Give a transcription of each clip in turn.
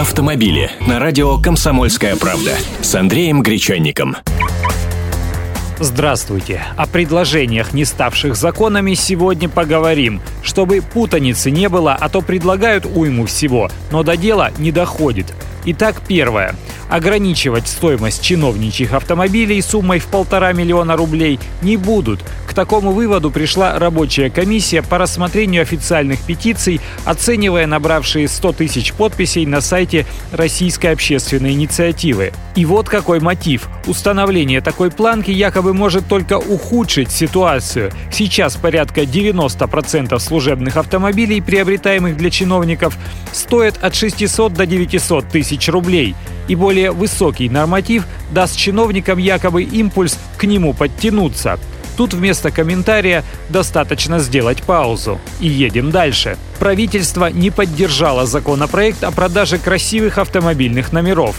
автомобили на радио «Комсомольская правда» с Андреем Гречанником. Здравствуйте. О предложениях, не ставших законами, сегодня поговорим. Чтобы путаницы не было, а то предлагают уйму всего, но до дела не доходит. Итак, первое. Ограничивать стоимость чиновничьих автомобилей суммой в полтора миллиона рублей не будут. К такому выводу пришла рабочая комиссия по рассмотрению официальных петиций, оценивая набравшие 100 тысяч подписей на сайте Российской общественной инициативы. И вот какой мотив. Установление такой планки якобы может только ухудшить ситуацию. Сейчас порядка 90% служебных автомобилей, приобретаемых для чиновников, стоят от 600 до 900 тысяч рублей и более высокий норматив даст чиновникам якобы импульс к нему подтянуться. Тут вместо комментария достаточно сделать паузу. И едем дальше. Правительство не поддержало законопроект о продаже красивых автомобильных номеров.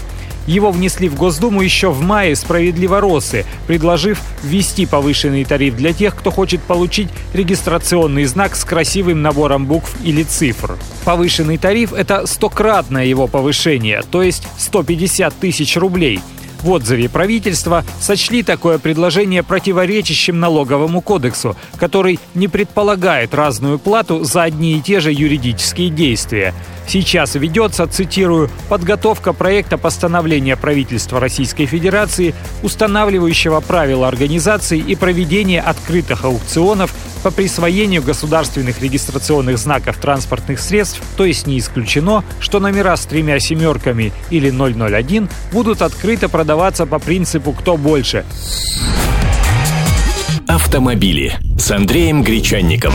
Его внесли в Госдуму еще в мае справедливоросы, предложив ввести повышенный тариф для тех, кто хочет получить регистрационный знак с красивым набором букв или цифр. Повышенный тариф – это стократное его повышение, то есть 150 тысяч рублей – в отзыве правительства сочли такое предложение противоречащим налоговому кодексу, который не предполагает разную плату за одни и те же юридические действия. Сейчас ведется, цитирую, подготовка проекта постановления правительства Российской Федерации, устанавливающего правила организации и проведения открытых аукционов по присвоению государственных регистрационных знаков транспортных средств, то есть не исключено, что номера с тремя семерками или 001 будут открыто продаваться по принципу «кто больше». Автомобили с Андреем Гречанником.